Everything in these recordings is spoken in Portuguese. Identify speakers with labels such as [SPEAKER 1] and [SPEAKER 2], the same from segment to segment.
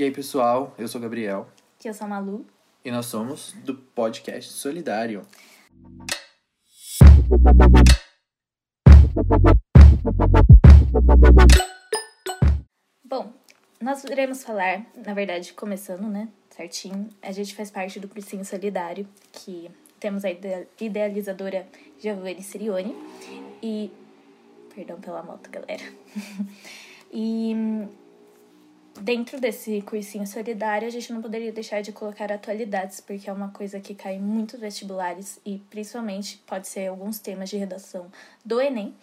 [SPEAKER 1] E aí, pessoal, eu sou o Gabriel
[SPEAKER 2] Que eu sou a Malu.
[SPEAKER 1] e nós somos do podcast Solidário.
[SPEAKER 2] Bom, nós iremos falar, na verdade, começando, né? Certinho. A gente faz parte do Cursinho Solidário, que temos a ide- idealizadora Giovanni Sirione. E. Perdão pela moto, galera. e. Dentro desse cursinho solidário, a gente não poderia deixar de colocar atualidades, porque é uma coisa que cai em muitos vestibulares e principalmente pode ser alguns temas de redação do Enem.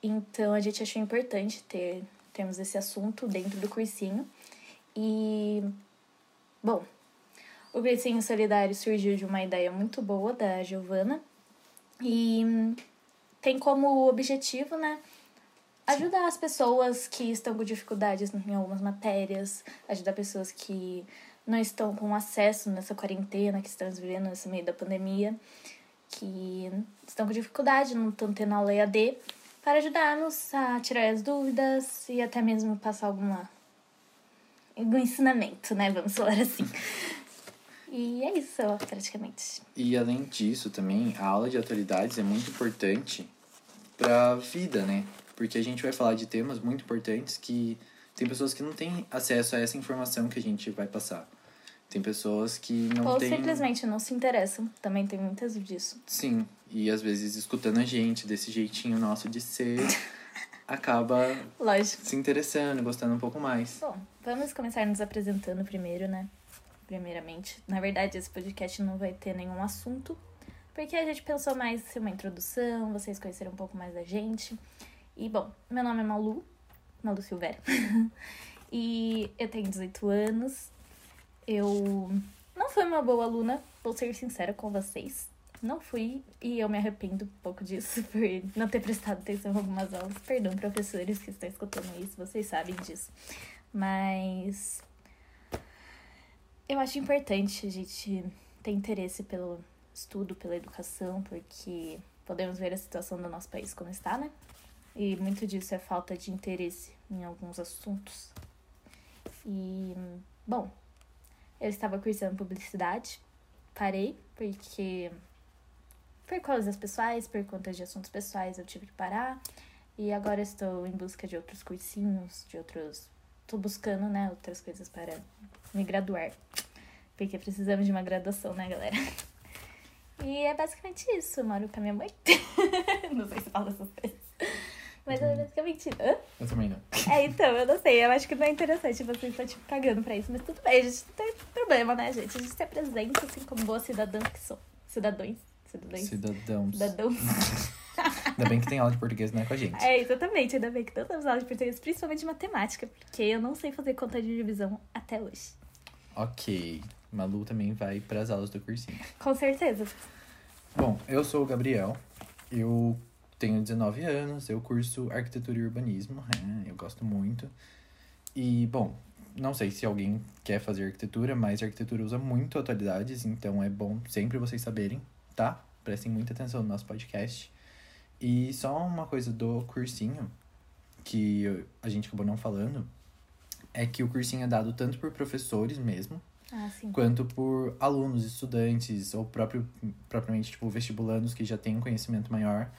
[SPEAKER 2] Então a gente achou importante ter termos esse assunto dentro do cursinho. E bom, o cursinho solidário surgiu de uma ideia muito boa da Giovana e tem como objetivo, né, ajudar as pessoas que estão com dificuldades em algumas matérias, ajudar pessoas que não estão com acesso nessa quarentena que estamos vivendo nesse meio da pandemia, que estão com dificuldade, não estão tendo aula EAD, para ajudar-nos a tirar as dúvidas e até mesmo passar alguma algum ensinamento, né? Vamos falar assim. E é isso, praticamente.
[SPEAKER 1] E além disso, também, a aula de atualidades é muito importante para a vida, né? Porque a gente vai falar de temas muito importantes que tem pessoas que não têm acesso a essa informação que a gente vai passar. Tem pessoas que não
[SPEAKER 2] Ou
[SPEAKER 1] têm.
[SPEAKER 2] simplesmente não se interessam. Também tem muitas disso.
[SPEAKER 1] Sim, e às vezes escutando a gente desse jeitinho nosso de ser, acaba
[SPEAKER 2] Lógico.
[SPEAKER 1] se interessando, gostando um pouco mais.
[SPEAKER 2] Bom, vamos começar nos apresentando primeiro, né? Primeiramente. Na verdade, esse podcast não vai ter nenhum assunto, porque a gente pensou mais em ser uma introdução, vocês conhecerem um pouco mais da gente. E, bom, meu nome é Malu, Malu Silvério. e eu tenho 18 anos. Eu não fui uma boa aluna, vou ser sincera com vocês. Não fui e eu me arrependo um pouco disso por não ter prestado atenção em algumas aulas. Perdão, professores que estão escutando isso, vocês sabem disso. Mas eu acho importante a gente ter interesse pelo estudo, pela educação, porque podemos ver a situação do nosso país como está, né? E muito disso é falta de interesse em alguns assuntos. E, bom, eu estava cursando publicidade, parei porque por causas pessoais, por conta de assuntos pessoais, eu tive que parar. E agora estou em busca de outros cursinhos, de outros. Tô buscando, né, outras coisas para me graduar. Porque precisamos de uma graduação, né, galera? E é basicamente isso. Eu moro com a minha mãe. não sei se fala essas coisas. Mas é basicamente. Hã?
[SPEAKER 1] Eu também não.
[SPEAKER 2] É, então, eu não sei. Eu acho que não é interessante você estar, tipo, cagando pra isso. Mas tudo bem, a gente não tem problema, né, gente? A gente se apresenta assim como boa cidadã que sou. Cidadãos. Cidadãos.
[SPEAKER 1] Cidadãos.
[SPEAKER 2] Cidadãos.
[SPEAKER 1] Ainda bem que tem aula de português, não é com a gente.
[SPEAKER 2] É, exatamente. Ainda bem que temos aula de português, principalmente de matemática, porque eu não sei fazer conta de divisão até hoje.
[SPEAKER 1] Ok. Malu também vai para as aulas do cursinho.
[SPEAKER 2] Com certeza.
[SPEAKER 1] Bom, eu sou o Gabriel. Eu tenho 19 anos, eu curso arquitetura e urbanismo. é, eu gosto muito. E, bom, não sei se alguém quer fazer arquitetura, mas a arquitetura usa muito atualidades, então é bom sempre vocês saberem, tá? Prestem muita atenção no nosso podcast. E só uma coisa do cursinho, que a gente acabou não falando, é que o cursinho é dado tanto por professores mesmo,
[SPEAKER 2] Ah,
[SPEAKER 1] quanto por alunos, estudantes ou próprio, propriamente tipo vestibulandos que já têm um conhecimento maior,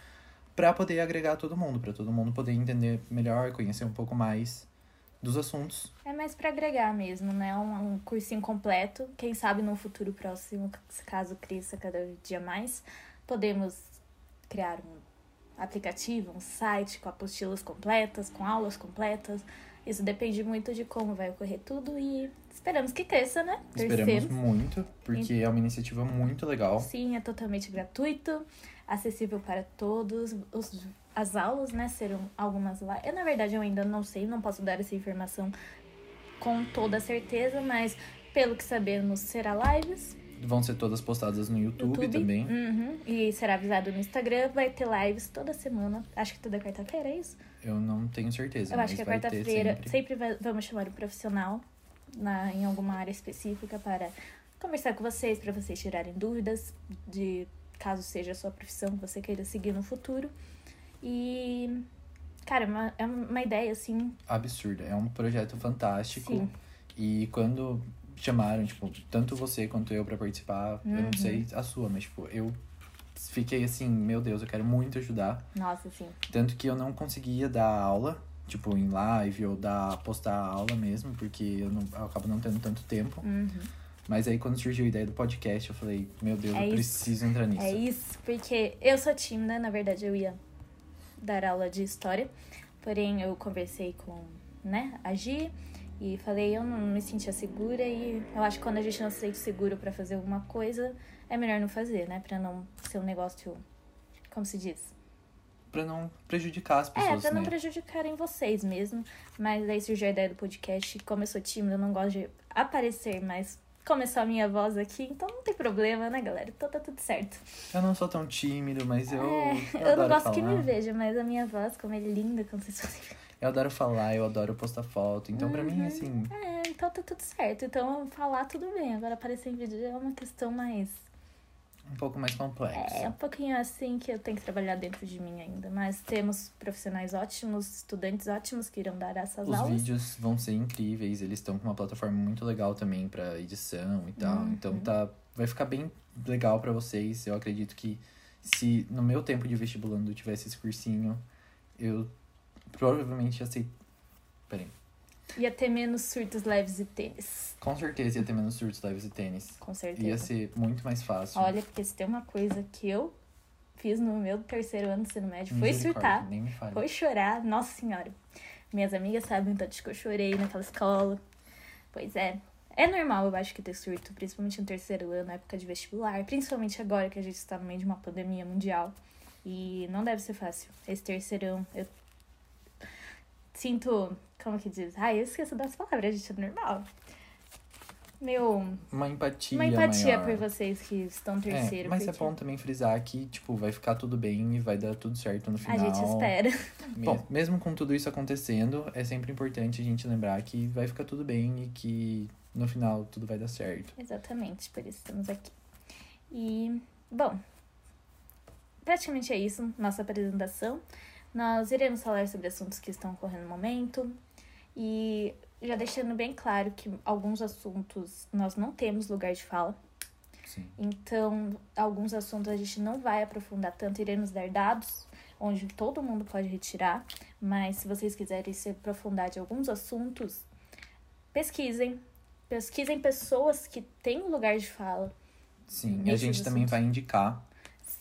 [SPEAKER 1] para poder agregar todo mundo, para todo mundo poder entender melhor, conhecer um pouco mais dos assuntos.
[SPEAKER 2] É mais pra agregar mesmo, né? Um, um cursinho completo. Quem sabe no futuro próximo, caso cresça cada dia mais, podemos criar um aplicativo, um site com apostilas completas, com aulas completas. Isso depende muito de como vai ocorrer tudo e esperamos que cresça, né?
[SPEAKER 1] Esperamos muito, porque é uma iniciativa muito legal.
[SPEAKER 2] Sim, é totalmente gratuito, acessível para todos. Os, as aulas, né, serão algumas lá. Eu, na verdade, eu ainda não sei, não posso dar essa informação com toda certeza, mas pelo que sabemos, será lives.
[SPEAKER 1] Vão ser todas postadas no YouTube,
[SPEAKER 2] YouTube.
[SPEAKER 1] também.
[SPEAKER 2] Uhum, e será avisado no Instagram. Vai ter lives toda semana. Acho que toda quarta-feira, é isso?
[SPEAKER 1] Eu não tenho certeza,
[SPEAKER 2] Eu acho que é quarta-feira.
[SPEAKER 1] sempre.
[SPEAKER 2] Sempre vamos chamar um profissional na, em alguma área específica para conversar com vocês, para vocês tirarem dúvidas de caso seja a sua profissão que você queira seguir no futuro. E, cara, é uma, é uma ideia assim.
[SPEAKER 1] Absurda. É um projeto fantástico.
[SPEAKER 2] Sim.
[SPEAKER 1] E quando chamaram, tipo, tanto você quanto eu pra participar, eu não
[SPEAKER 2] Uhum.
[SPEAKER 1] sei a sua, mas, tipo, eu fiquei assim, meu Deus, eu quero muito ajudar.
[SPEAKER 2] Nossa, sim.
[SPEAKER 1] Tanto que eu não conseguia dar aula, tipo, em live ou dar, postar aula mesmo, porque eu, não, eu acabo não tendo tanto tempo.
[SPEAKER 2] Uhum.
[SPEAKER 1] Mas aí quando surgiu a ideia do podcast, eu falei, meu Deus,
[SPEAKER 2] É
[SPEAKER 1] eu preciso entrar nisso.
[SPEAKER 2] É isso, porque eu sou tímida, na verdade eu ia dar aula de história, porém eu conversei com, né, a Gi e falei, eu não me sentia segura e eu acho que quando a gente não se sente seguro pra fazer alguma coisa, é melhor não fazer, né, Pra não ser um negócio, como se diz?
[SPEAKER 1] Pra não prejudicar as pessoas,
[SPEAKER 2] é, pra não
[SPEAKER 1] né?
[SPEAKER 2] prejudicarem vocês mesmo, mas daí surgiu a ideia do podcast, como eu sou tímida, eu não gosto de aparecer, mas começou a minha voz aqui, então não tem problema, né, galera? Então tá tudo certo.
[SPEAKER 1] Eu não sou tão tímido, mas eu.
[SPEAKER 2] É,
[SPEAKER 1] eu,
[SPEAKER 2] eu, não gosto
[SPEAKER 1] falar.
[SPEAKER 2] que me veja, mas a minha voz, como é linda, como vocês ver.
[SPEAKER 1] Eu adoro falar, eu adoro postar foto. Então, pra
[SPEAKER 2] Uhum.
[SPEAKER 1] mim, assim,
[SPEAKER 2] É, então tá tudo certo. Então falar tudo bem. Agora aparecer em vídeo é uma questão mais.
[SPEAKER 1] Um pouco mais complexo.
[SPEAKER 2] É um pouquinho assim que eu tenho que trabalhar dentro de mim ainda. Mas temos profissionais ótimos, estudantes ótimos que irão dar essas
[SPEAKER 1] Os
[SPEAKER 2] aulas.
[SPEAKER 1] vídeos vão ser incríveis, eles estão com uma plataforma muito legal também pra edição e tal.
[SPEAKER 2] Uhum.
[SPEAKER 1] Então tá, vai ficar bem legal pra vocês. Eu acredito que se no meu tempo de vestibulando eu tivesse esse cursinho, eu provavelmente ia ser. Peraí.
[SPEAKER 2] Ia ter menos surtos leves e tênis.
[SPEAKER 1] Com certeza ia ter menos surtos leves e tênis.
[SPEAKER 2] Com certeza.
[SPEAKER 1] Ia ser muito mais fácil.
[SPEAKER 2] Olha, porque se tem uma coisa que eu fiz no meu terceiro ano do ensino médio foi surtar.
[SPEAKER 1] Nem me fale.
[SPEAKER 2] Foi chorar, nossa senhora. Minhas amigas sabem tanto que eu chorei naquela escola. Pois é. É normal, eu acho que ter surto, principalmente no terceiro ano, na época de vestibular, principalmente agora que a gente está no meio de uma pandemia mundial. E não deve ser fácil. Esse terceirão, eu sinto. Como que diz? Ai, eu esqueço das palavras, gente, é normal. Meu.
[SPEAKER 1] Uma empatia.
[SPEAKER 2] Uma empatia
[SPEAKER 1] maior.
[SPEAKER 2] por vocês que estão
[SPEAKER 1] É,
[SPEAKER 2] terceiro.
[SPEAKER 1] mas é
[SPEAKER 2] porque
[SPEAKER 1] bom também frisar que, tipo, vai ficar tudo bem e vai dar tudo certo no
[SPEAKER 2] A
[SPEAKER 1] final.
[SPEAKER 2] gente espera. Bom.
[SPEAKER 1] mesmo com tudo isso acontecendo, é sempre importante a gente lembrar que vai ficar tudo bem e que no final tudo vai dar certo.
[SPEAKER 2] Exatamente, por isso estamos aqui. E, bom, praticamente é isso, nossa apresentação. Nós iremos falar sobre assuntos que estão ocorrendo no momento e já deixando bem claro que alguns assuntos nós não temos lugar de fala.
[SPEAKER 1] Sim.
[SPEAKER 2] Então, alguns assuntos a gente não vai aprofundar tanto, iremos dar dados onde todo mundo pode retirar, mas se vocês quiserem se aprofundar de alguns assuntos, pesquisem. Pesquisem pessoas que têm lugar de fala.
[SPEAKER 1] Sim. E a gente também
[SPEAKER 2] assuntos.
[SPEAKER 1] vai indicar.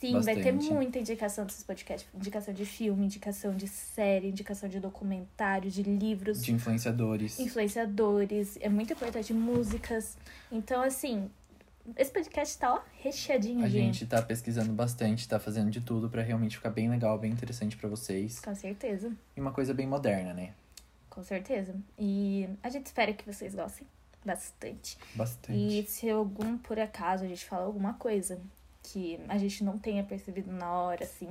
[SPEAKER 2] Sim, vai ter
[SPEAKER 1] Bastante.
[SPEAKER 2] muita indicação desses podcasts. Indicação de filme, indicação de série, indicação de documentário, de livros,
[SPEAKER 1] De influenciadores.
[SPEAKER 2] influenciadores. É muito importante, músicas. Então, assim, esse podcast tá, ó, recheadinho
[SPEAKER 1] A gente tá pesquisando bastante, tá fazendo de tudo pra realmente ficar bem legal, bem interessante pra vocês.
[SPEAKER 2] Com certeza.
[SPEAKER 1] E uma coisa bem moderna, né?
[SPEAKER 2] Com certeza. E a gente espera que vocês gostem bastante.
[SPEAKER 1] Bastante.
[SPEAKER 2] E se algum, por acaso, a gente falar alguma coisa que a gente não tenha percebido na hora, assim,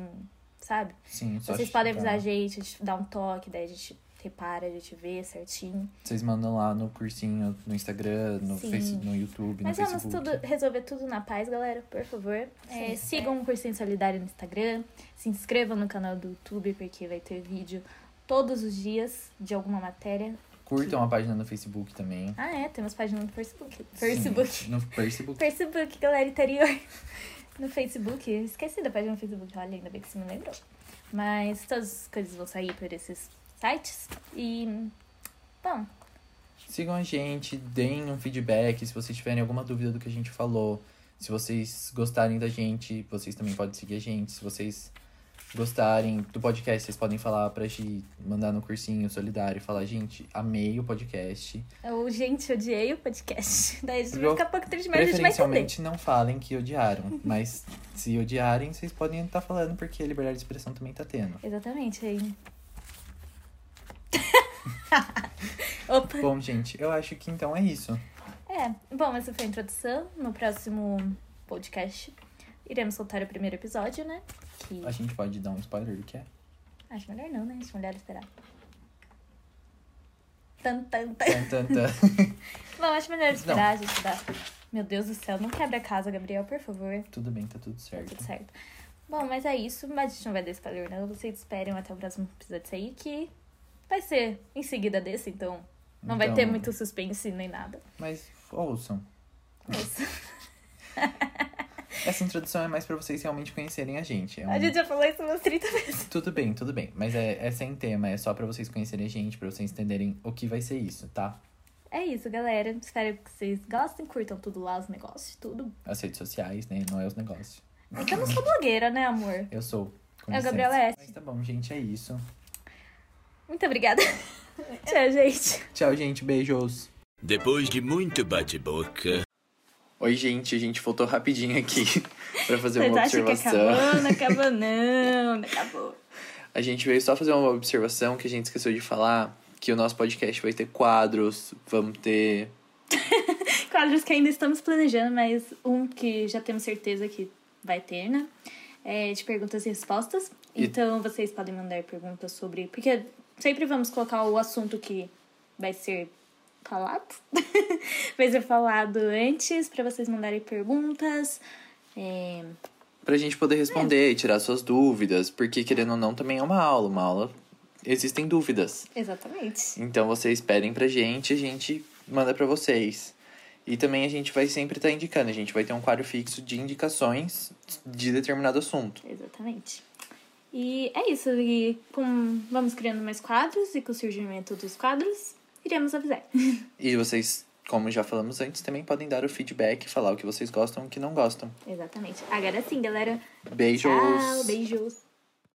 [SPEAKER 2] sabe?
[SPEAKER 1] Sim, só
[SPEAKER 2] Vocês podem avisar a gente, a gente dá um toque, daí a gente repara, a gente vê certinho.
[SPEAKER 1] Vocês mandam lá no cursinho, no Instagram, no,
[SPEAKER 2] Sim.
[SPEAKER 1] face, no YouTube,
[SPEAKER 2] Mas
[SPEAKER 1] no
[SPEAKER 2] vamos
[SPEAKER 1] Facebook.
[SPEAKER 2] tudo, resolver tudo na paz, galera, por favor. É,
[SPEAKER 1] Sim.
[SPEAKER 2] sigam o Cursinho Solidário no Instagram, se inscrevam no canal do YouTube, porque vai ter vídeo todos os dias de alguma matéria.
[SPEAKER 1] Curtam a página no Facebook também.
[SPEAKER 2] Ah, é, temos página no Facebook.
[SPEAKER 1] Sim,
[SPEAKER 2] Facebook.
[SPEAKER 1] no Facebook.
[SPEAKER 2] Facebook, galera interior. No Facebook. Esqueci da página no Facebook. Olha, ainda bem que você me lembrou. Mas todas as coisas vão sair por esses sites. E. Bom,
[SPEAKER 1] Sigam a gente, deem um feedback se vocês tiverem alguma dúvida do que a gente falou. Se vocês gostarem da gente, vocês também podem seguir a gente. Se vocês gostarem do podcast, vocês podem falar pra gente, mandar no cursinho solidário e falar, gente, amei o podcast.
[SPEAKER 2] eu, gente, odiei o podcast. Daí a gente vai ficar pouco triste, mas a gente vai.
[SPEAKER 1] Preferencialmente não falem que odiaram, mas se odiarem, vocês podem estar falando porque a liberdade de expressão também tá tendo.
[SPEAKER 2] Exatamente, aí. Opa!
[SPEAKER 1] Bom, gente, eu acho que então é isso.
[SPEAKER 2] É, bom, essa foi a introdução. No próximo podcast iremos soltar o primeiro episódio, né? Que.
[SPEAKER 1] A gente pode dar um spoiler do que é?
[SPEAKER 2] Acho melhor não, né? Acho melhor esperar. Tan, tan, tan.
[SPEAKER 1] Tan, tan, tan.
[SPEAKER 2] Bom, acho melhor esperar, a gente dá. Meu Deus do céu, não quebra a casa, Gabriel, por favor.
[SPEAKER 1] Tudo bem, tá tudo
[SPEAKER 2] Tá
[SPEAKER 1] certo.
[SPEAKER 2] tudo certo. Bom, mas é isso. Mas a gente não vai dar spoiler, não. Vocês esperem até o próximo episódio sair, que vai ser em seguida desse, então Não vai
[SPEAKER 1] Então-
[SPEAKER 2] ter muito suspense nem nada.
[SPEAKER 1] Mas ouçam.
[SPEAKER 2] Isso.
[SPEAKER 1] Essa introdução é mais pra vocês realmente conhecerem a gente. É um-
[SPEAKER 2] A gente já falou isso umas 30 vezes.
[SPEAKER 1] Tudo bem, tudo bem. Mas é, é sem tema, é só pra vocês conhecerem a gente, pra vocês entenderem o que vai ser isso, tá?
[SPEAKER 2] É isso, galera. Espero que vocês gostem, curtam tudo lá, os negócios, tudo.
[SPEAKER 1] As redes sociais, né? Não é os negócios.
[SPEAKER 2] É que eu não sou blogueira, né, amor?
[SPEAKER 1] Eu sou. com
[SPEAKER 2] É o. Gabriela S.
[SPEAKER 1] Mas tá bom, gente, é isso.
[SPEAKER 2] Muito obrigada. Tchau, gente.
[SPEAKER 1] Tchau, gente. Beijos.
[SPEAKER 3] Depois de muito bate-boca,
[SPEAKER 1] Oi, gente. A gente voltou rapidinho aqui pra fazer
[SPEAKER 2] Vocês
[SPEAKER 1] uma observação.
[SPEAKER 2] acabou? Não acabou, não. Não acabou.
[SPEAKER 1] A gente veio só fazer uma observação que a gente esqueceu de falar. Que o nosso podcast vai ter quadros, vamos ter
[SPEAKER 2] Quadros que ainda estamos planejando, mas um que já temos certeza que vai ter, né? É de perguntas e respostas.
[SPEAKER 1] E-
[SPEAKER 2] Então vocês podem mandar perguntas sobre. Porque sempre vamos colocar o assunto que vai ser falado. vai ser falado antes, pra vocês mandarem perguntas. É,
[SPEAKER 1] pra gente poder responder e tirar suas dúvidas. Porque, querendo ou não, também é uma aula. Uma aula existem dúvidas.
[SPEAKER 2] Exatamente.
[SPEAKER 1] Então vocês pedem pra gente, a gente manda pra vocês. E também a gente vai sempre estar indicando, a gente vai ter um quadro fixo de indicações de determinado assunto.
[SPEAKER 2] Exatamente. E é isso. E com, vamos criando mais quadros e com o surgimento dos quadros, iremos avisar.
[SPEAKER 1] E vocês, como já falamos antes, também podem dar o feedback, falar o que vocês gostam e o que não gostam.
[SPEAKER 2] Exatamente. Agora sim, galera.
[SPEAKER 1] Beijos!
[SPEAKER 2] Tchau, beijos.